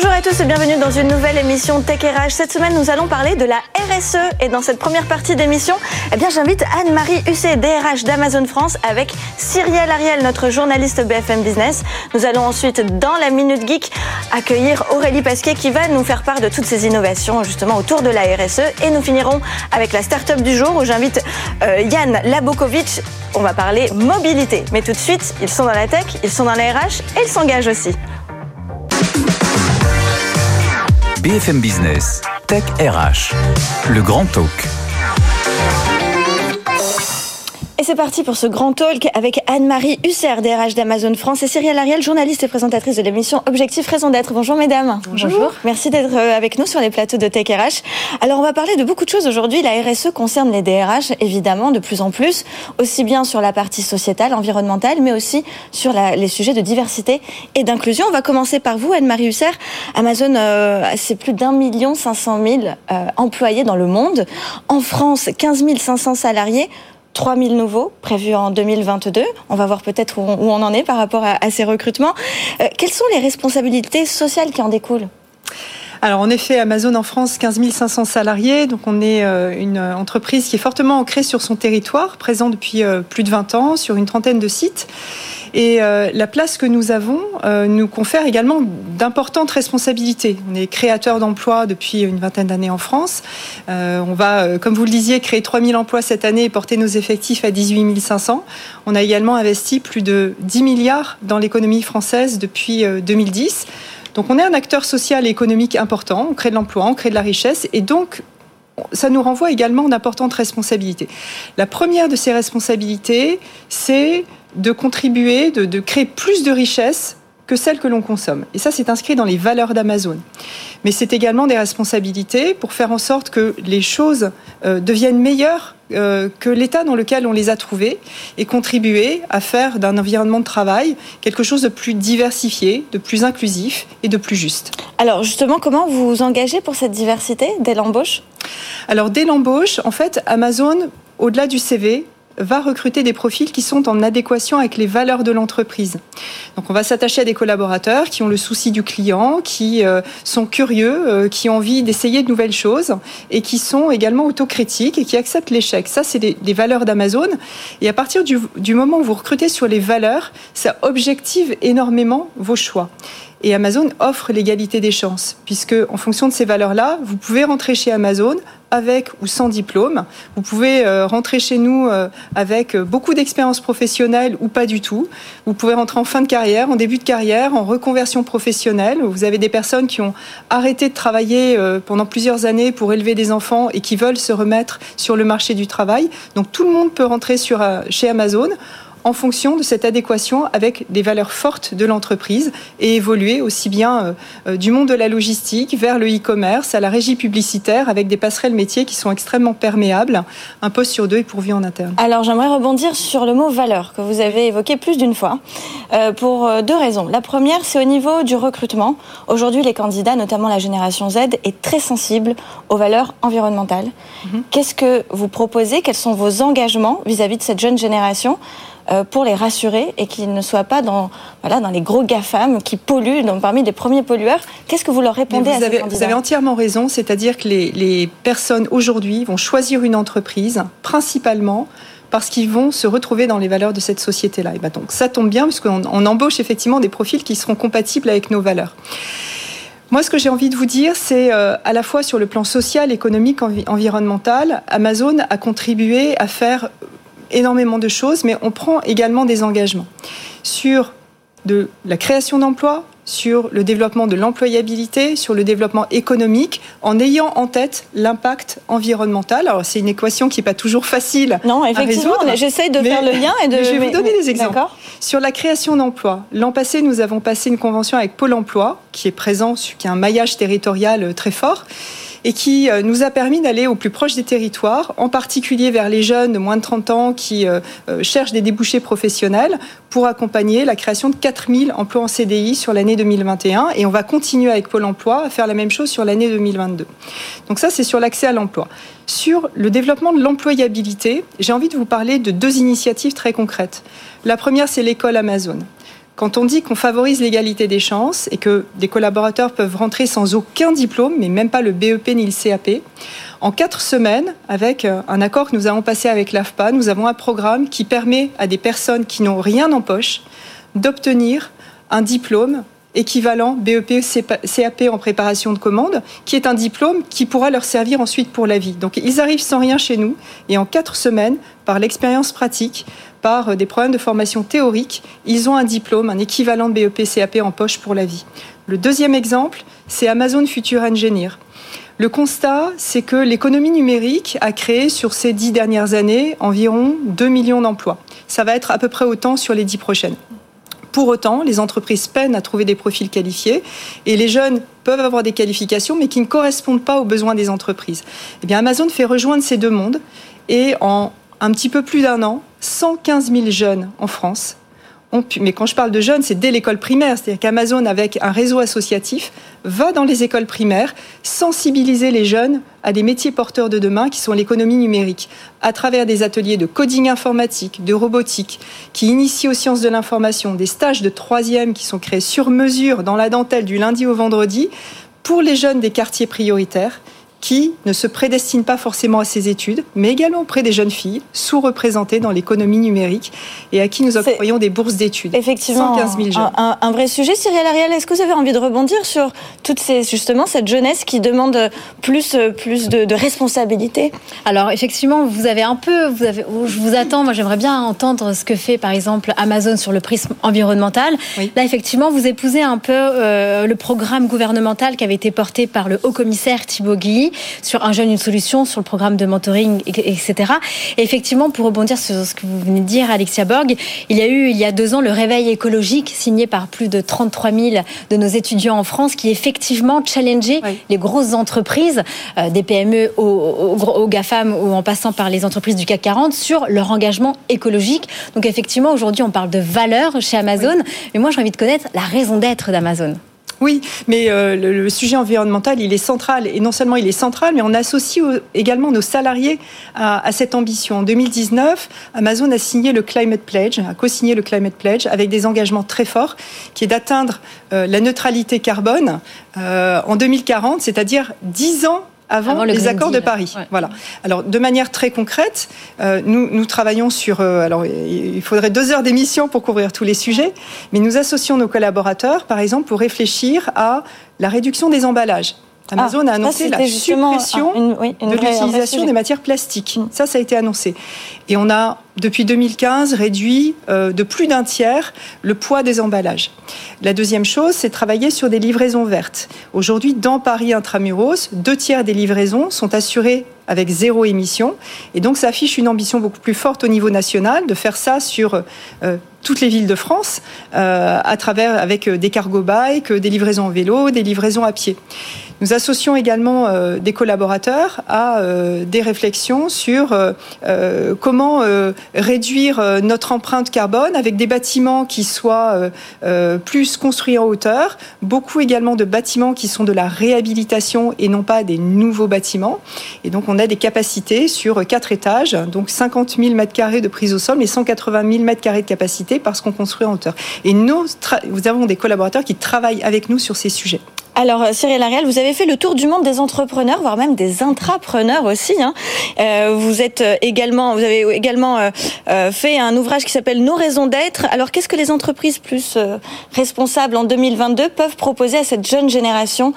Bonjour à tous et bienvenue dans une nouvelle émission Tech RH. Cette semaine, nous allons parler de la RSE et dans cette première partie d'émission, eh bien, j'invite Anne-Marie Husset, DRH d'Amazon France avec Cyrielle Ariel, notre journaliste BFM Business. Nous allons ensuite, dans la Minute Geek, accueillir Aurélie Pasquier qui va nous faire part de toutes ces innovations justement autour de la RSE et nous finirons avec la start-up du jour où j'invite euh, Yann Labokovic. On va parler mobilité. Mais tout de suite, ils sont dans la tech, ils sont dans la RH et ils s'engagent aussi. BFM Business, Tech RH, le grand talk. C'est parti pour ce grand talk avec Anne-Marie Husser, DRH d'Amazon France, et Cyrielle Ariel, journaliste et présentatrice de l'émission Objectif Raison d'être. Bonjour mesdames. Bonjour. Merci d'être euh, avec nous sur les plateaux de Tech RH. Alors on va parler de beaucoup de choses aujourd'hui. La RSE concerne les DRH, évidemment, de plus en plus, aussi bien sur la partie sociétale, environnementale, mais aussi sur la, les sujets de diversité et d'inclusion. On va commencer par vous, Anne-Marie Husser. Amazon, euh, c'est plus d'un million cinq cent mille euh, employés dans le monde. En France, 15 500 salariés. 3 000 nouveaux prévus en 2022. On va voir peut-être où, on en est par rapport à, ces recrutements. Euh, quelles sont les responsabilités sociales qui en découlent? Alors en effet, Amazon en France, 15 500 salariés, donc on est euh, une entreprise qui est fortement ancrée sur son territoire, présent depuis euh, plus de 20 ans sur une trentaine de sites. Et euh, la place que nous avons nous confère également d'importantes responsabilités. On est créateur d'emplois depuis une vingtaine d'années en France. On va, comme vous le disiez, créer 3000 emplois cette année et porter nos effectifs à 18 500. On a également investi plus de 10 milliards dans l'économie française depuis 2010. Donc on est un acteur social et économique important, on crée de l'emploi, on crée de la richesse et donc ça nous renvoie également d'importantes responsabilités. La première de ces responsabilités, c'est de contribuer, de, créer plus de richesses que celles que l'on consomme. Et ça, c'est inscrit dans les valeurs d'Amazon. Mais c'est également des responsabilités pour faire en sorte que les choses euh, deviennent meilleures euh, que l'état dans lequel on les a trouvées et contribuer à faire d'un environnement de travail quelque chose de plus diversifié, de plus inclusif et de plus juste. Alors justement, comment vous vous engagez pour cette diversité dès l'embauche? Alors dès l'embauche, en fait, Amazon, au-delà du CV, va recruter des profils qui sont en adéquation avec les valeurs de l'entreprise. Donc on va s'attacher à des collaborateurs qui ont le souci du client, qui euh, sont curieux, euh, qui ont envie d'essayer de nouvelles choses et qui sont également autocritiques et qui acceptent l'échec. Ça, c'est des, valeurs d'Amazon. Et à partir du, du moment où vous recrutez sur les valeurs, ça objective énormément vos choix. Et Amazon offre l'égalité des chances, puisque en fonction de ces valeurs-là, vous pouvez rentrer chez Amazon avec ou sans diplôme. Vous pouvez euh, rentrer chez nous euh, avec euh, beaucoup d'expérience professionnelle ou pas du tout. Vous pouvez rentrer en fin de carrière, en début de carrière, en reconversion professionnelle. Vous avez des personnes qui ont arrêté de travailler pendant plusieurs années pour élever des enfants et qui veulent se remettre sur le marché du travail. Donc tout le monde peut rentrer chez Amazon en fonction de cette adéquation avec des valeurs fortes de l'entreprise et évoluer aussi bien euh, euh, du monde de la logistique vers le e-commerce, à la régie publicitaire, avec des passerelles métiers qui sont extrêmement perméables. Un poste sur deux est pourvu en interne. Alors j'aimerais rebondir sur le mot valeur que vous avez évoqué plus d'une fois euh, pour deux raisons. La première, c'est au niveau du recrutement. Aujourd'hui, les candidats, notamment la génération Z, est très sensible aux valeurs environnementales. Mhm. Qu'est-ce que vous proposez? Quels sont vos engagements vis à -vis de cette jeune génération? Pour les rassurer et qu'ils ne soient pas dans, voilà, dans les gros GAFAM qui polluent, donc parmi les premiers pollueurs. Qu'est-ce que vous leur répondez vous à avez, Vous avez entièrement raison, c'est-à-dire que les, les personnes aujourd'hui vont choisir une entreprise principalement parce qu'ils vont se retrouver dans les valeurs de cette société-là. Et ben donc ça tombe bien puisqu'on on embauche effectivement des profils qui seront compatibles avec nos valeurs. Moi, ce que j'ai envie de vous dire, c'est euh, à la fois sur le plan social, économique, environnemental, Amazon a contribué à faire énormément de choses, mais on prend également des engagements sur de la création d'emplois, sur le développement de l'employabilité, sur le développement économique, en ayant en tête l'impact environnemental. Alors c'est une équation qui n'est pas toujours facile non, effectivement, J'essaye de faire le lien et de. je vais vous donner des exemples. Sur la création d'emplois, l'an passé, nous avons passé une convention avec Pôle Emploi, qui est présent, qui a un maillage territorial très fort et qui euh, nous a permis d'aller au plus proche des territoires, en particulier vers les jeunes de moins de 30 ans qui euh, euh, cherchent des débouchés professionnels pour accompagner la création de 4000 emplois en CDI sur l'année 2021 et on va continuer avec Pôle emploi à faire la même chose sur l'année 2022. Donc ça, c'est sur l'accès à l'emploi. Sur le développement de l'employabilité, j'ai envie de vous parler de deux initiatives très concrètes. La première, c'est l'école Amazon. Quand on dit qu'on favorise l'égalité des chances et que des collaborateurs peuvent rentrer sans aucun diplôme, mais même pas le BEP ni le CAP, en quatre semaines, avec euh, un accord que nous avons passé avec l'AFPA, nous avons un programme qui permet à des personnes qui n'ont rien en poche d'obtenir un diplôme équivalent BEP CAP en préparation de commande, qui est un diplôme qui pourra leur servir ensuite pour la vie. Donc ils arrivent sans rien chez nous et en quatre semaines, par l'expérience pratique, par euh, des problèmes de formation théorique, ils ont un diplôme, un équivalent BEP CAP en poche pour la vie. Le deuxième exemple, c'est Amazon Future Engineer. Le constat, c'est que l'économie numérique a créé sur ces dix dernières années environ 2 millions d'emplois. Ça va être à peu près autant sur les dix prochaines. Pour autant, les entreprises peinent à trouver des profils qualifiés et les jeunes peuvent avoir des qualifications mais qui ne correspondent pas aux besoins des entreprises. Eh Amazon fait rejoindre ces deux mondes et en un petit peu plus d'un an, 115 000 jeunes en France mais quand je parle de jeunes, c'est dès l'école primaire. C'est-à-dire qu'Amazon, avec un réseau associatif, va dans les écoles primaires sensibiliser les jeunes à des métiers porteurs de demain qui sont l'économie numérique, à travers des ateliers de coding informatique, de robotique, qui initient aux sciences de l'information, des stages de troisième qui sont créés sur mesure dans la dentelle du lundi au vendredi pour les jeunes des quartiers prioritaires qui ne se prédestinent pas forcément à ces études, mais également auprès des jeunes filles sous-représentées dans l'économie numérique et à qui nous octroyons des bourses d'études. Effectivement, 115 000 jeunes. Un, vrai sujet. Cyril Ariel, est-ce que vous avez envie de rebondir sur toute ces, justement cette jeunesse qui demande plus, plus de, de responsabilité? Alors effectivement, vous avez un peu, vous avez, je vous attends. Moi, j'aimerais bien entendre ce que fait par exemple Amazon sur le prisme environnemental. Là, effectivement, vous épousez un peu euh, le programme gouvernemental qui avait été porté par le haut commissaire Thibault Guilly sur Un jeune, une solution, sur le programme de mentoring, etc. Et effectivement, pour rebondir sur ce que vous venez de dire, Alexia Borg, il y a eu, il y a deux ans, le réveil écologique signé par plus de 33 000 de nos étudiants en France qui effectivement challengeait les grosses entreprises, euh, des PME aux, GAFAM ou en passant par les entreprises du CAC 40 sur leur engagement écologique. Donc effectivement, aujourd'hui, on parle de valeur chez Amazon. Mais moi, j'ai envie de connaître la raison d'être d'Amazon. Oui, mais euh, le, sujet environnemental, il est central. Et non seulement il est central, mais on associe également nos salariés à, cette ambition. En 2019, Amazon a signé le Climate Pledge, a co-signé le Climate Pledge avec des engagements très forts, qui est d'atteindre euh, la neutralité carbone euh, en 2040, c'est-à-dire 10 ans avant, les accords de Paris. Voilà. Alors, de manière très concrète, euh, nous, nous, travaillons sur. Euh, alors, il faudrait deux heures d'émission pour couvrir tous les sujets, mais nous associons nos collaborateurs, par exemple, pour réfléchir à la réduction des emballages. Amazon a ah, annoncé la suppression de l'utilisation des matières plastiques. Mm. Ça, ça a été annoncé. Et on a depuis 2015, réduit euh, de plus d'un tiers le poids des emballages. La deuxième chose, c'est travailler sur des livraisons vertes. Aujourd'hui, dans Paris intramuros, deux tiers des livraisons sont assurées avec zéro émission. Et donc, ça affiche une ambition beaucoup plus forte au niveau national de faire ça sur euh, toutes les villes de France, euh, à travers avec des cargo bikes, des livraisons en vélo, des livraisons à pied. Nous associons également des collaborateurs à des réflexions sur comment réduire euh, notre empreinte carbone avec des bâtiments qui soient euh, euh, plus construits en hauteur, beaucoup également de bâtiments qui sont de la réhabilitation et non pas des nouveaux bâtiments. Et donc on a des capacités sur quatre étages, donc 50 000 mètres carrés de prise au sol, mais 180 000 mètres carrés de capacité parce qu'on construit en hauteur. Et nous avons des collaborateurs qui travaillent avec nous sur ces sujets. Alors, Cyril Ariel, vous avez fait le tour du monde des entrepreneurs, voire même des intrapreneurs aussi. Hein. Euh, vous êtes également, vous avez également euh, fait un ouvrage qui s'appelle Nos raisons d'être. Alors, qu'est-ce que les entreprises plus responsables en 2022 peuvent proposer à cette jeune génération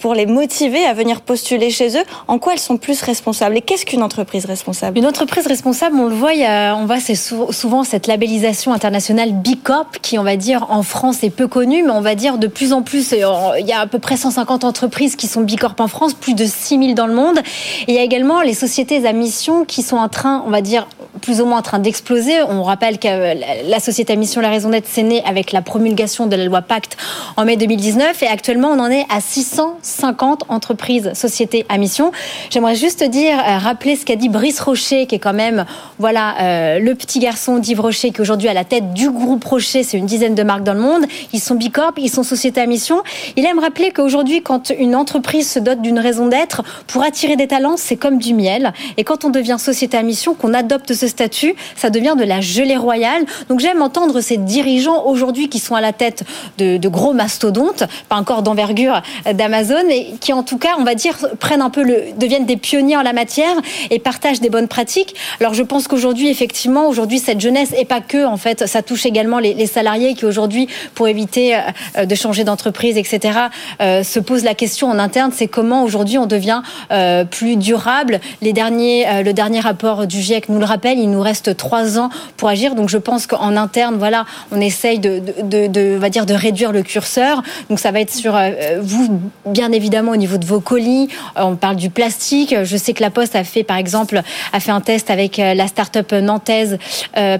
pour les motiver à venir postuler chez eux? En quoi elles sont plus responsables? Et qu'est-ce qu'une entreprise responsable? Une entreprise responsable, on le voit, on voit c'est souvent cette labellisation internationale B Corp qui, on va dire, en France est peu connue, mais on va dire de plus en plus, il y a à peu près 150 entreprises qui sont Bicorp en France, plus de 6000 dans le monde. Et il y a également les sociétés à mission qui sont en train, on va dire, plus ou moins en train d'exploser. On rappelle que la société à mission La Raison d'être, c'est né avec la promulgation de la loi Pacte en mai 2019 et actuellement on en est à 650 entreprises, sociétés à mission. J'aimerais juste dire, euh, rappeler ce qu'a dit Brice Rocher, qui est quand même, voilà, euh, le petit garçon d'Yves Rocher, qui est aujourd'hui à la tête du groupe Rocher, c'est une dizaine de marques dans le monde. Ils sont Bicorp, ils sont société à mission. Il aime rappeler qu'aujourd'hui, quand une entreprise se dote d'une raison d'être, pour attirer des talents, c'est comme du miel. Et quand on devient société à mission, qu'on adopte ce statut, ça devient de la gelée royale. Donc j'aime entendre ces dirigeants aujourd'hui qui sont à la tête de, gros mastodontes, pas encore d'envergure d'Amazon, et qui en tout cas, on va dire, prennent un peu le, deviennent des pionniers en la matière et partagent des bonnes pratiques. Alors je pense qu'aujourd'hui, effectivement, aujourd'hui, cette jeunesse, et pas que, en fait, ça touche également les, salariés qui aujourd'hui, pour éviter euh, de changer d'entreprise, etc., euh, se posent la question en interne, c'est comment aujourd'hui on devient euh, plus durable. Les derniers, le dernier rapport du GIEC nous le rappelle, il nous reste trois ans pour agir. Donc je pense qu'en interne, voilà, on essaye de, de, de, va dire, de réduire le curseur. Donc ça va être sur vous, bien évidemment, au niveau de vos colis. on parle du plastique. Je sais que la Poste a fait, par exemple, a fait un test avec la start-up nantaise,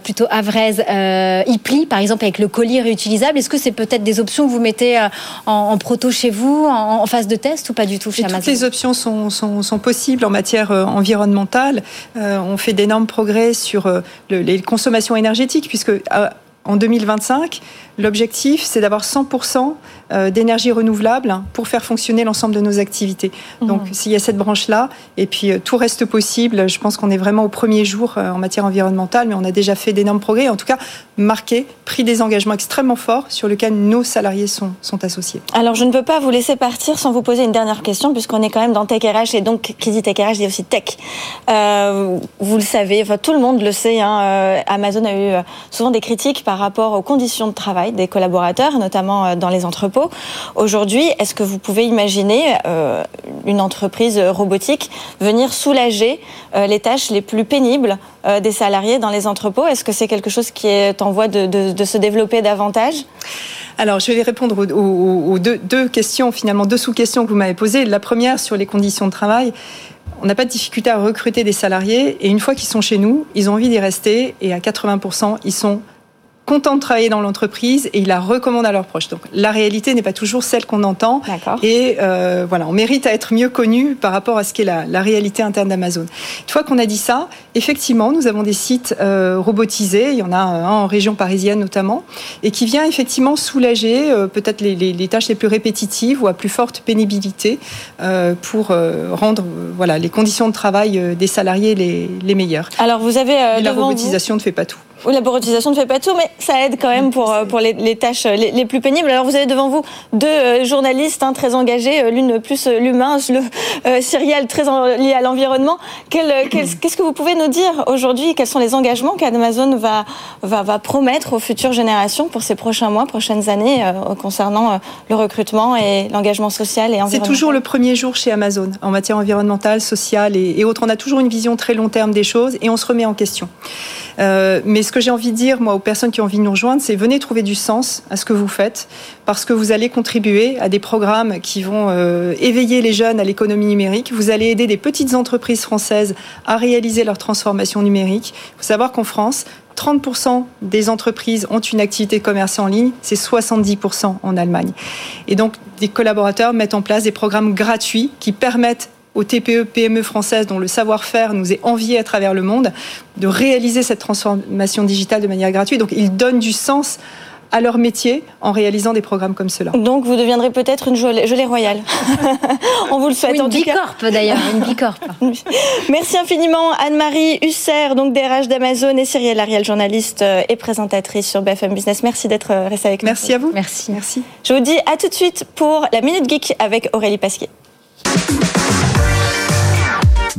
plutôt avraise, Ipli, par exemple, avec le colis réutilisable. Est-ce que c'est peut-être des options que vous mettez euh, en, proto chez vous, en, phase de test ou pas du tout chez Amazon Toutes les options sont, sont, possibles en matière euh, environnementale. Euh, on fait d'énormes progrès sur les consommations énergétiques puisque en 2025, L'objectif, c'est d'avoir 100% euh, d'énergie renouvelable pour faire fonctionner l'ensemble de nos activités. Mmh. Donc, s'il y a cette branche-là, et puis euh, tout reste possible, je pense qu'on est vraiment au premier jour euh, en matière environnementale, mais on a déjà fait d'énormes progrès, en tout cas marqué, pris des engagements extrêmement forts sur lesquels nos salariés sont, sont associés. Alors, je ne peux pas vous laisser partir sans vous poser une dernière question, puisqu'on est quand même dans Tech RH, et donc qui dit Tech RH dit aussi Tech. vous le savez, enfin, tout le monde le sait, hein, Amazon a eu souvent des critiques par rapport aux conditions de travail des collaborateurs, notamment euh, dans les entrepôts. Aujourd'hui, est-ce que vous pouvez imaginer euh, une entreprise robotique venir soulager euh, les tâches les plus pénibles des salariés dans les entrepôts? Est-ce que c'est quelque chose qui est en voie de, se développer davantage? Alors, je vais répondre aux, deux, deux, questions, finalement deux sous-questions que vous m'avez posées. La première sur les conditions de travail. On n'a pas de difficulté à recruter des salariés et une fois qu'ils sont chez nous, ils ont envie d'y rester et à 80%, ils sont content de travailler dans l'entreprise et il la recommande à leurs proches. Donc la réalité n'est pas toujours celle qu'on entend. Et euh, voilà, on mérite à être mieux connu par rapport à ce qu'est la, la réalité interne d'Amazon. Une fois qu'on a dit ça, effectivement, nous avons des sites euh, robotisés. Il y en a un en région parisienne notamment, et qui vient effectivement soulager euh, peut-être les, les, les, tâches les plus répétitives ou à plus forte pénibilité pour rendre voilà les conditions de travail des salariés les, les meilleures. Alors vous avez la robotisation ne fait pas tout. Oui, la robotisation ne fait pas tout, mais ça aide quand même pour, euh, pour les, tâches euh, les, plus pénibles. Alors, vous avez devant vous deux euh, journalistes hein, très engagés, l'une plus l'humain, le euh, très lié à l'environnement. Qu'est-ce que vous pouvez nous dire aujourd'hui? Quels sont les engagements qu'Amazon va, promettre aux futures générations pour ces prochains mois, prochaines années concernant le recrutement et l'engagement social et environnemental C'est toujours le premier jour chez Amazon en matière environnementale, sociale et, et autres. On a toujours une vision très long terme des choses et on se remet en question. Mais ce que j'ai envie de dire, moi, aux personnes qui ont envie de nous rejoindre, c'est venez trouver du sens à ce que vous faites, parce que vous allez contribuer à des programmes qui vont euh, éveiller les jeunes à l'économie numérique. Vous allez aider des petites entreprises françaises à réaliser leur transformation numérique. Il faut savoir qu'en France, 30% des entreprises ont une activité commerciale en ligne, c'est 70% en Allemagne. Et donc, des collaborateurs mettent en place des programmes gratuits qui permettent aux TPE, PME françaises dont le savoir-faire nous est envié à travers le monde, de réaliser cette transformation digitale de manière gratuite. Donc, ils donnent du sens à leur métier en réalisant des programmes comme cela. Donc vous deviendrez peut-être une gelée, royale. On vous le souhaite une en tout bicorp, d'ailleurs, une bicorp. Merci infiniment Anne-Marie Husser, donc DRH d'Amazon et Cyrielle Ariel, journaliste euh, et présentatrice sur BFM Business. Merci d'être euh, resté avec nous. Merci à vous. Merci. Merci. Je vous dis à tout de suite pour la Minute Geek avec Aurélie Pasquier.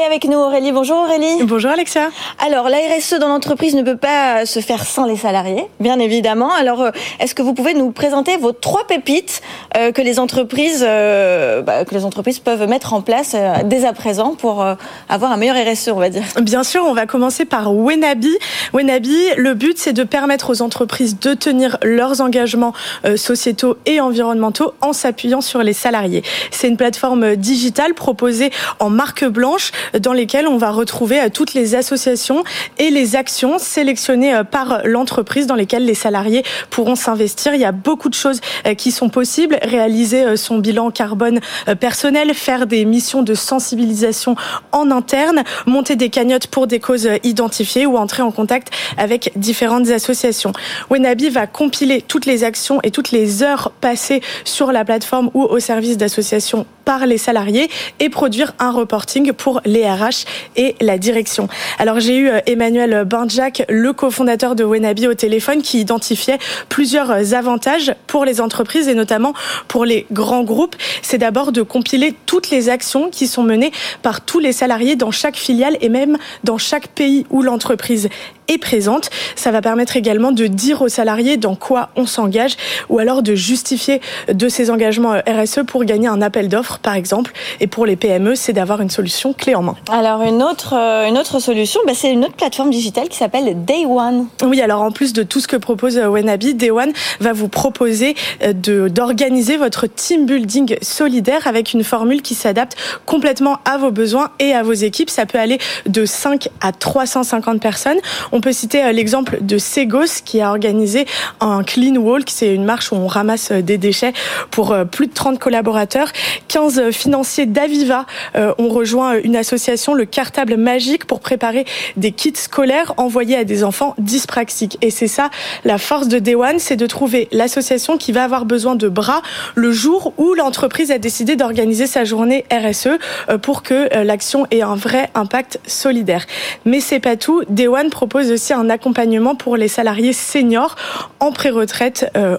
Et avec nous Aurélie. Bonjour Aurélie. Bonjour Alexia. Alors la RSE dans l'entreprise ne peut pas se faire sans les salariés, bien évidemment. Alors euh, est-ce que vous pouvez nous présenter vos trois pépites euh, que les entreprises euh, bah, que les entreprises peuvent mettre en place dès à présent pour avoir un meilleur RSE, on va dire? Bien sûr, on va commencer par Wenabi. Wenabi, le but c'est de permettre aux entreprises de tenir leurs engagements sociétaux et environnementaux en s'appuyant sur les salariés. C'est une plateforme digitale proposée en marque blanche dans lesquelles on va retrouver euh, toutes les associations et les actions sélectionnées euh, par l'entreprise dans lesquelles les salariés pourront s'investir. Il y a beaucoup de choses euh, qui sont possibles. Réaliser son bilan carbone personnel, faire des missions de sensibilisation en interne, monter des cagnottes pour des causes identifiées ou entrer en contact avec différentes associations. Wenabi va compiler toutes les actions et toutes les heures passées sur la plateforme ou au service d'associations par les salariés et produire un reporting pour les RH et la direction. Alors j'ai eu euh, Emmanuel Bandjak, le cofondateur de Wenabi au téléphone, qui identifiait plusieurs avantages pour les entreprises et notamment pour les grands groupes. C'est d'abord de compiler toutes les actions qui sont menées par tous les salariés dans chaque filiale et même dans chaque pays où l'entreprise est présente. Ça va permettre également de dire aux salariés dans quoi on s'engage ou alors de justifier de ces engagements RSE pour gagner un appel d'offres, par exemple. Et pour les PME, c'est d'avoir une solution clé en main. Alors une autre, euh, une autre solution, bah, c'est une autre plateforme digitale qui s'appelle Day One. Oui, alors en plus de tout ce que propose euh, Wenabi, Day One va vous proposer euh, d'organiser votre team building solidaire avec une formule qui s'adapte complètement à vos besoins et à vos équipes. Ça peut aller de 5 à 350 personnes. On on peut citer euh, l'exemple de Segos qui a organisé un clean walk, c'est une marche où on ramasse euh, des déchets pour euh, plus de 30 collaborateurs. 15 financiers d'Aviva ont rejoint une association, le Cartable Magique, pour préparer des kits scolaires envoyés à des enfants dyspraxiques. Et c'est ça la force de One, c'est de trouver l'association qui va avoir besoin de bras le jour où l'entreprise a décidé d'organiser sa journée RSE pour que l'action ait un vrai impact solidaire. Mais c'est pas tout. Day One aussi un accompagnement pour les salariés seniors en pré-retraite, euh,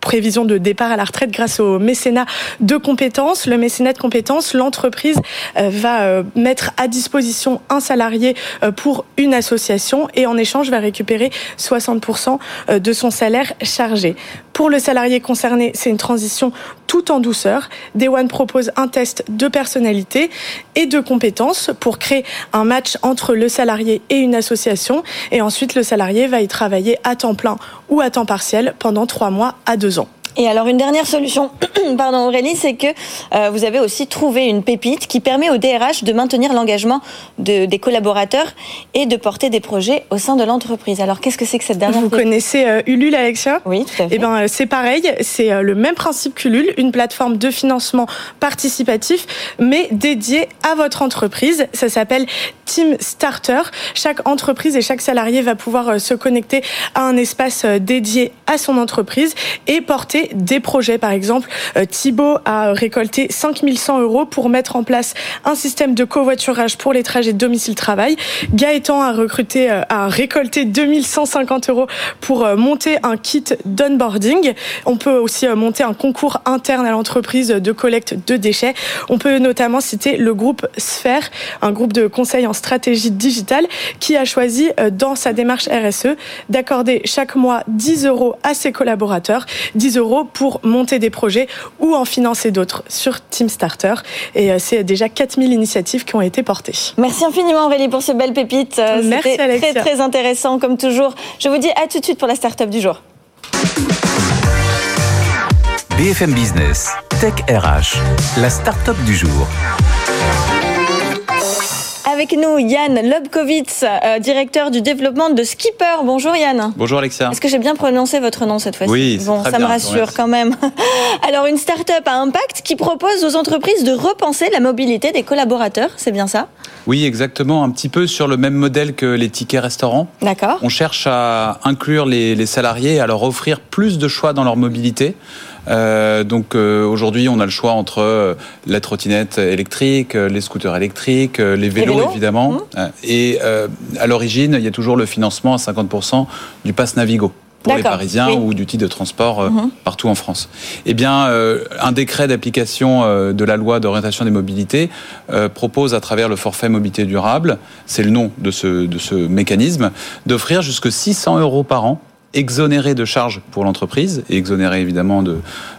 prévision de départ à la retraite grâce au mécénat de compétences. Le mécénat de compétences, l'entreprise euh, va euh, mettre à disposition un salarié pour une association et en échange va récupérer 60% de son salaire chargé. Pour le salarié concerné, c'est une transition tout en douceur. Day One propose un test de personnalité et de compétences pour créer un match entre le salarié et une association. Et ensuite, le salarié va y travailler à temps plein ou à temps partiel pendant trois mois à deux ans. Et alors une dernière solution, pardon Aurélie, c'est que euh, vous avez aussi trouvé une pépite qui permet au DRH de maintenir l'engagement de, des collaborateurs et de porter des projets au sein de l'entreprise. Alors qu'est-ce que c'est que cette dernière Vous connaissez euh, Ulule, Alexia? Oui, tout à fait. Eh ben c'est pareil, c'est euh, le même principe qu'Ulule, une plateforme de financement participatif, mais dédiée à votre entreprise. Ça s'appelle Team Starter. Chaque entreprise et chaque salarié va pouvoir se connecter à un espace dédié à son entreprise et porter des projets. Par exemple, euh, Thibault a récolté 5100 euros pour mettre en place un système de covoiturage pour les trajets domicile-travail. Gaëtan a recruté, euh, a récolté 2150 euros pour euh, monter un kit d'onboarding. On peut aussi monter un concours interne à l'entreprise de collecte de déchets. On peut notamment citer le groupe Sphère, un groupe de conseil en stratégie digitale qui a choisi dans sa démarche RSE d'accorder chaque mois 10 euros à ses collaborateurs, 10 euros pour monter des projets ou en financer d'autres sur Team Starter. Et euh, c'est déjà 4000 initiatives qui ont été portées. Merci infiniment Aurélie pour ce belle pépite. Euh, Merci Très très intéressant comme toujours. Je vous dis à tout de suite pour la start-up du jour. BFM Business, Tech RH, la start-up du jour avec nous Yann Lobkowitz, euh, directeur du développement de Skipper. Bonjour Yann. Bonjour Alexia. Est-ce que j'ai bien prononcé votre nom cette fois-ci Oui, bon, très ça bien, me rassure quand même. Alors une start-up à impact qui propose aux entreprises de repenser la mobilité des collaborateurs, c'est bien ça Oui, exactement, un petit peu sur le même modèle que les tickets restaurants. D'accord. On cherche à inclure les, les salariés et à leur offrir plus de choix dans leur mobilité. Euh, donc euh, aujourd'hui, on a le choix entre euh, la trottinette électrique, euh, les scooters électriques, les vélos, vélos évidemment. Mmh. Euh, Et euh, à l'origine, il y a toujours le financement à 50% du pass Navigo pour les Parisiens oui. ou du titre de transport euh, Mhm. partout en France. Eh bien, euh, un décret d'application euh, de la loi d'orientation des mobilités euh, propose à travers le forfait mobilité durable, c'est le nom de ce, de ce mécanisme, d'offrir jusque 600 euros par an exonérés de charges pour l'entreprise et exonérés évidemment de,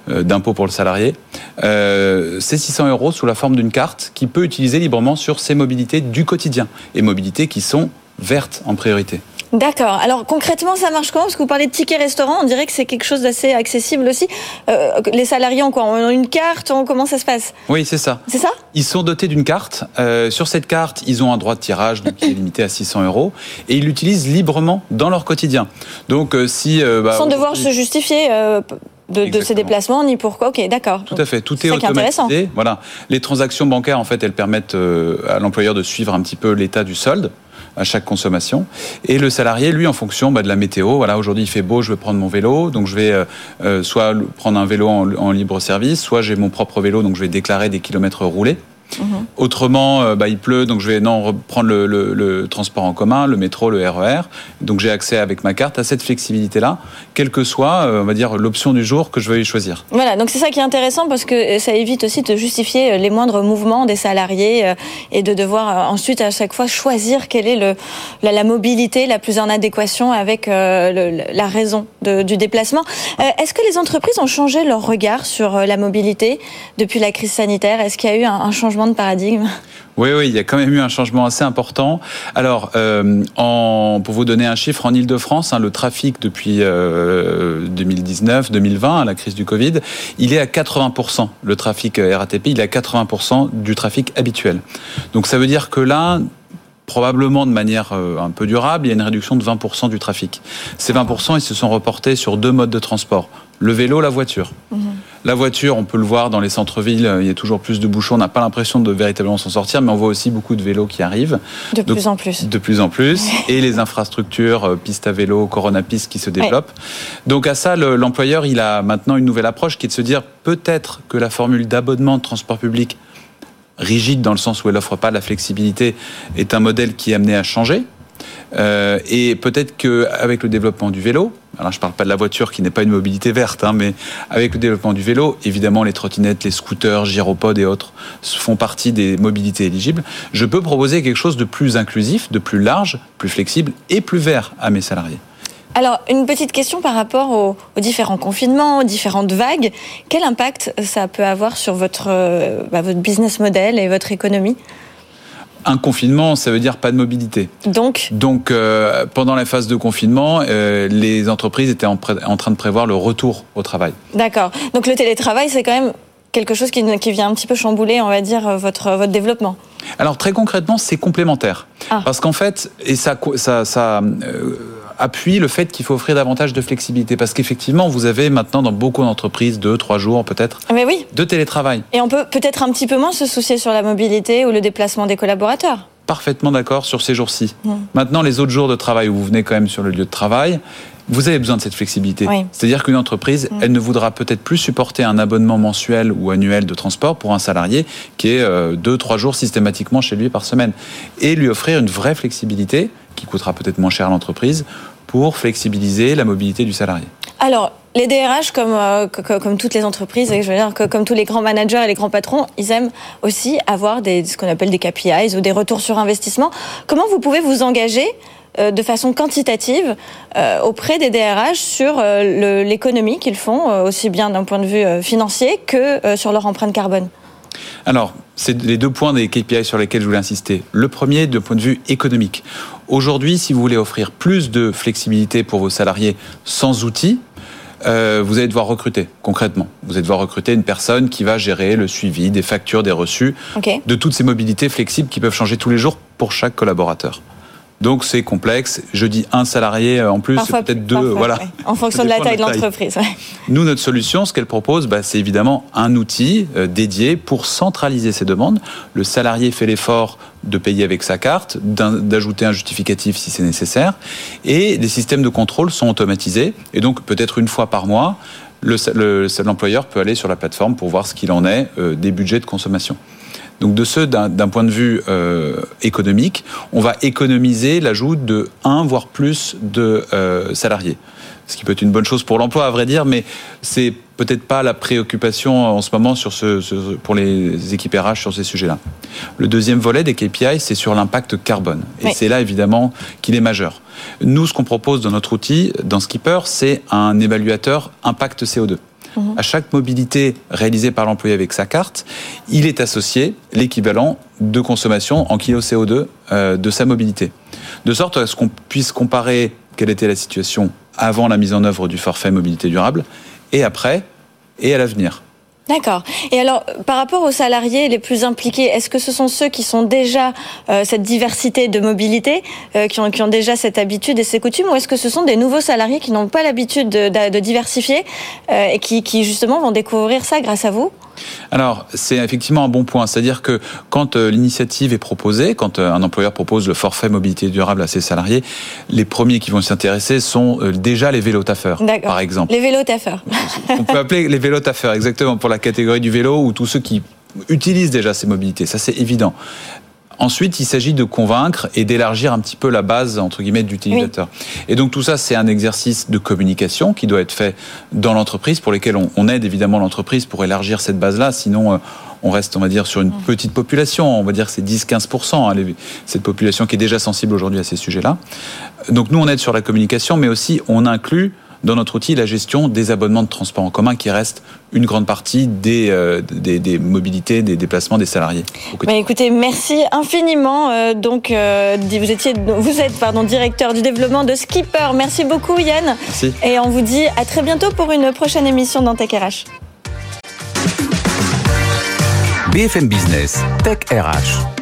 euh, d'impôts pour le salarié. Euh, ces 600 euros sous la forme d'une carte qui peut utiliser librement sur ses mobilités du quotidien et mobilités qui sont vertes en priorité. D'accord. Alors concrètement, ça marche comment? Parce que vous parlez de tickets restaurant, on dirait que c'est quelque chose d'assez accessible aussi. Euh, les salariés ont quoi ont une carte on- Comment ça se passe? Oui, c'est ça. C'est ça? Ils sont dotés d'une carte. Euh, sur cette carte, ils ont un droit de tirage donc, qui est limité à 600 euros et ils l'utilisent librement dans leur quotidien. Donc, euh, si bah, Sans devoir se justifier de, de ces déplacements ni pourquoi. Ok, d'accord. Tout à fait, tout est est intéressant. automatisé. Voilà, les transactions bancaires en fait, elles permettent à l'employeur de suivre un petit peu l'état du solde à chaque consommation. Et le salarié, lui, en fonction bah, de la météo, voilà, aujourd'hui il fait beau, je vais prendre mon vélo, donc je vais euh, euh, soit prendre un vélo en libre service, soit j'ai mon propre vélo, donc je vais déclarer des kilomètres roulés. Mhm. Autrement, euh, bah, il pleut, donc je vais non reprendre le, transport en commun, le métro, le RER. Donc j'ai accès avec ma carte à cette flexibilité-là, quelle que soit, euh, on va dire, l'option du jour que je veuille choisir. Voilà, donc c'est ça qui est intéressant parce que ça évite aussi de justifier euh, les moindres mouvements des salariés euh, et de devoir euh, ensuite à chaque fois choisir quelle est la, mobilité la plus en adéquation avec euh, la raison du déplacement. Euh, Est-ce que les entreprises ont changé leur regard sur euh, la mobilité depuis la crise sanitaire? Est-ce qu'il y a eu un changement de paradigme Oui, oui, il y a quand même eu un changement assez important. Alors, euh, pour vous donner un chiffre, en Ile-de-France, hein, le trafic depuis euh, 2019-2020, la crise du Covid, il est à 80%. Le trafic euh, RATP, il est à 80% du trafic habituel. Donc ça veut dire que là, probablement de manière euh, un peu durable, il y a une réduction de 20% du trafic. Ces 20%, ils se sont reportés sur deux modes de transport. Le vélo, la voiture. La voiture, on peut le voir dans les centres-villes, euh, il y a toujours plus de bouchons, on n'a pas l'impression de véritablement s'en sortir, mais on voit aussi beaucoup de vélos qui arrivent. De Donc, plus en plus. De plus en plus. Et les infrastructures, euh, pistes à vélo, Corona Piste qui se développent. Donc à ça, le- l'employeur, il a maintenant une nouvelle approche qui est de se dire peut-être que la formule d'abonnement de transport public rigide dans le sens où elle offre pas la flexibilité est un modèle qui est amené à changer. Euh, et peut-être qu'avec le développement du vélo, alors je ne parle pas de la voiture qui n'est pas une mobilité verte, hein, mais avec le développement du vélo, évidemment les trottinettes, les scooters, gyropodes et autres font partie des mobilités éligibles. Je peux proposer quelque chose de plus inclusif, de plus large, plus flexible et plus vert à mes salariés. Alors, une petite question par rapport aux, aux différents confinements, aux différentes vagues. Quel impact ça peut avoir sur votre, euh, bah, votre business model et votre économie? Un confinement, ça veut dire pas de mobilité. Donc, Donc, euh, pendant la phase de confinement, euh, les entreprises étaient en, train de prévoir le retour au travail. d'accord. Donc, le télétravail, c'est quand même quelque chose qui, qui vient un petit peu chambouler, on va dire, votre, votre développement. Alors très concrètement, c'est complémentaire. Ah. Parce qu'en fait, et ça, ça, ça euh, appuie le fait qu'il faut offrir davantage de flexibilité. Parce qu'effectivement, vous avez maintenant dans beaucoup d'entreprises, deux, trois jours peut-être, oui. de télétravail. Et on peut peut-être un petit peu moins se soucier sur la mobilité ou le déplacement des collaborateurs. Parfaitement d'accord sur ces jours-ci. Mm. Maintenant, les autres jours de travail où vous venez quand même sur le lieu de travail, vous avez besoin de cette flexibilité. Oui. C'est-à-dire qu'une entreprise, Mm. elle ne voudra peut-être plus supporter un abonnement mensuel ou annuel de transport pour un salarié qui est euh, deux, trois jours systématiquement chez lui par semaine. Et lui offrir une vraie flexibilité qui coûtera peut-être moins cher à l'entreprise pour flexibiliser la mobilité du salarié. Alors, les DRH, comme, euh, co- co- comme toutes les entreprises, et je veux dire que comme tous les grands managers et les grands patrons, ils aiment aussi avoir des, ce qu'on appelle des KPIs ou des retours sur investissement. Comment vous pouvez vous engager euh, de façon quantitative euh, auprès des DRH sur euh, l'économie qu'ils font, euh, aussi bien d'un point de vue euh, financier que euh, sur leur empreinte carbone Alors, c'est les deux points des KPI sur lesquels je voulais insister. Le premier, de point de vue économique. Aujourd'hui, si vous voulez offrir plus de flexibilité pour vos salariés sans outils, euh, vous allez devoir recruter concrètement. Vous allez devoir recruter une personne qui va gérer le suivi des factures, des reçus, de toutes ces mobilités flexibles qui peuvent changer tous les jours pour chaque collaborateur. Donc c'est complexe. Je dis un salarié euh, en plus, peut-être deux. voilà. En fonction de la taille de l'entreprise. Nous, notre solution, ce qu'elle propose, bah, c'est évidemment un outil euh, dédié pour centraliser ces demandes. Le salarié fait l'effort de payer avec sa carte, d'ajouter un justificatif si c'est nécessaire, et les systèmes de contrôle sont automatisés. Et donc peut-être une fois par mois, l'employeur peut aller sur la plateforme pour voir ce qu'il en est euh, des budgets de consommation. Donc de ce, d'un point de vue euh, économique, on va économiser l'ajout de un voire plus de euh, salariés. Ce qui peut être une bonne chose pour l'emploi, à vrai dire, mais c'est peut-être pas la préoccupation en ce moment sur ce, pour les équipes RH sur ces sujets-là. Le deuxième volet des KPI, c'est sur l'impact carbone. Et c'est là, évidemment, qu'il est majeur. Nous, ce qu'on propose dans notre outil, dans Skipper, c'est un évaluateur impact CO2. Mhm. À chaque mobilité réalisée par l'employé avec sa carte, il est associé l'équivalent de consommation en kilo CO2 euh, de sa mobilité. De sorte à ce qu'on puisse comparer quelle était la situation avant la mise en œuvre du forfait mobilité durable et après et à l'avenir. D'accord. Et alors, par rapport aux salariés les plus impliqués, est-ce que ce sont ceux qui sont déjà euh, cette diversité de mobilité, euh, qui, ont, déjà cette habitude et ces coutumes, ou est-ce que ce sont des nouveaux salariés qui n'ont pas l'habitude de, diversifier euh, et qui justement vont découvrir ça grâce à vous? Alors, c'est effectivement un bon point. C'est-à-dire que quand euh, l'initiative est proposée, quand euh, un employeur propose le forfait mobilité durable à ses salariés, les premiers qui vont s'y intéresser sont euh, déjà les vélotaffeurs, par exemple. Les vélotaffeurs. On peut appeler les vélotaffeurs, exactement, pour la catégorie du vélo ou tous ceux qui utilisent déjà ces mobilités. Ça, c'est évident. Ensuite, il s'agit de convaincre et d'élargir un petit peu la base entre guillemets d'utilisateurs. Et donc tout ça, c'est un exercice de communication qui doit être fait dans l'entreprise, pour lesquels on, aide évidemment l'entreprise pour élargir cette base-là. Sinon, euh, on reste, on va dire, sur une mmh. petite population. On va dire que c'est 10-15%, hein, cette population qui est déjà sensible aujourd'hui à ces sujets-là. Donc nous, on aide sur la communication, mais aussi on inclut dans notre outil la gestion des abonnements de transport en commun qui reste une grande partie des, euh, des, mobilités, des déplacements des salariés. Bah, écoutez, merci infiniment. Euh, donc, euh, vous, étiez, vous êtes pardon, directeur du développement de Skipper. Merci beaucoup Yann. Merci. Et on vous dit à très bientôt pour une prochaine émission dans Tech RH. BFM Business, Tech RH.